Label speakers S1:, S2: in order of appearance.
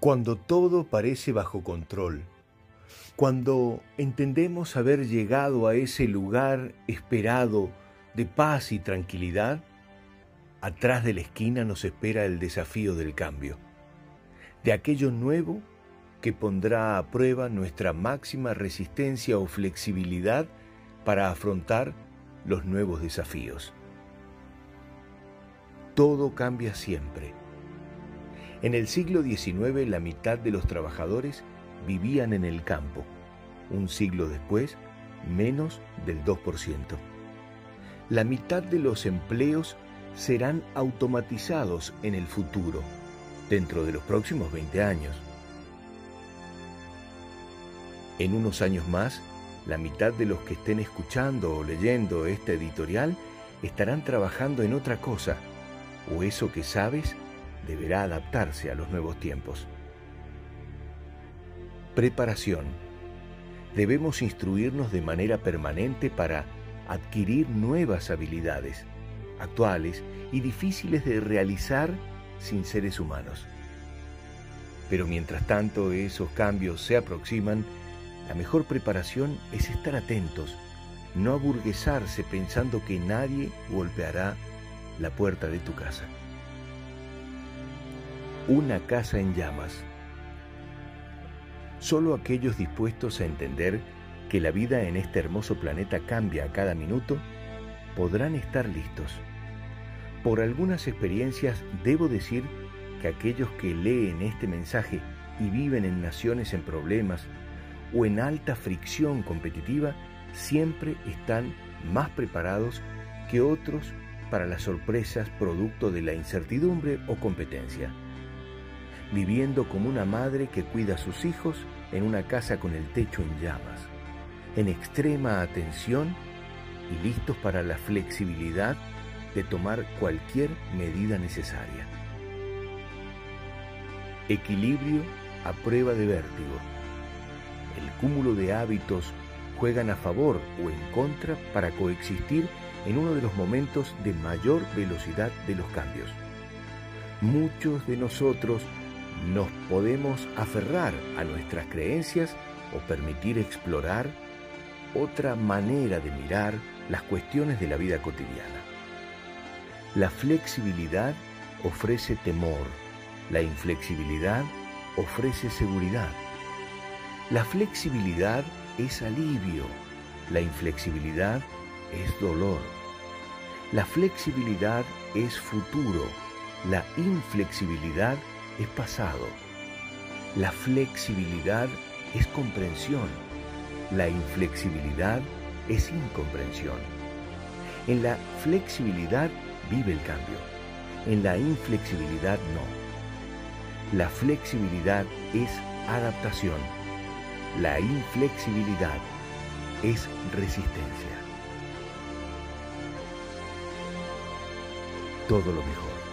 S1: Cuando todo parece bajo control, cuando entendemos haber llegado a ese lugar esperado de paz y tranquilidad, atrás de la esquina nos espera el desafío del cambio, de aquello nuevo que pondrá a prueba nuestra máxima resistencia o flexibilidad para afrontar los nuevos desafíos. Todo cambia siempre. En el siglo XIX la mitad de los trabajadores vivían en el campo. Un siglo después, menos del 2%. La mitad de los empleos serán automatizados en el futuro, dentro de los próximos 20 años. En unos años más, la mitad de los que estén escuchando o leyendo esta editorial estarán trabajando en otra cosa, o eso que sabes deberá adaptarse a los nuevos tiempos. Preparación. Debemos instruirnos de manera permanente para adquirir nuevas habilidades, actuales y difíciles de realizar sin seres humanos. Pero mientras tanto esos cambios se aproximan, la mejor preparación es estar atentos, no aburguesarse pensando que nadie golpeará la puerta de tu casa. Una casa en llamas. Solo aquellos dispuestos a entender que la vida en este hermoso planeta cambia a cada minuto podrán estar listos. Por algunas experiencias debo decir que aquellos que leen este mensaje y viven en naciones en problemas, o en alta fricción competitiva siempre están más preparados que otros para las sorpresas producto de la incertidumbre o competencia. Viviendo como una madre que cuida a sus hijos en una casa con el techo en llamas, en extrema atención y listos para la flexibilidad de tomar cualquier medida necesaria. Equilibrio a prueba de vértigo el cúmulo de hábitos juegan a favor o en contra para coexistir en uno de los momentos de mayor velocidad de los cambios. Muchos de nosotros nos podemos aferrar a nuestras creencias o permitir explorar otra manera de mirar las cuestiones de la vida cotidiana. La flexibilidad ofrece temor, la inflexibilidad ofrece seguridad. La flexibilidad es alivio, la inflexibilidad es dolor. La flexibilidad es futuro, la inflexibilidad es pasado. La flexibilidad es comprensión, la inflexibilidad es incomprensión. En la flexibilidad vive el cambio, en la inflexibilidad no. La flexibilidad es adaptación la inflexibilidad es resistencia. Todo lo mejor.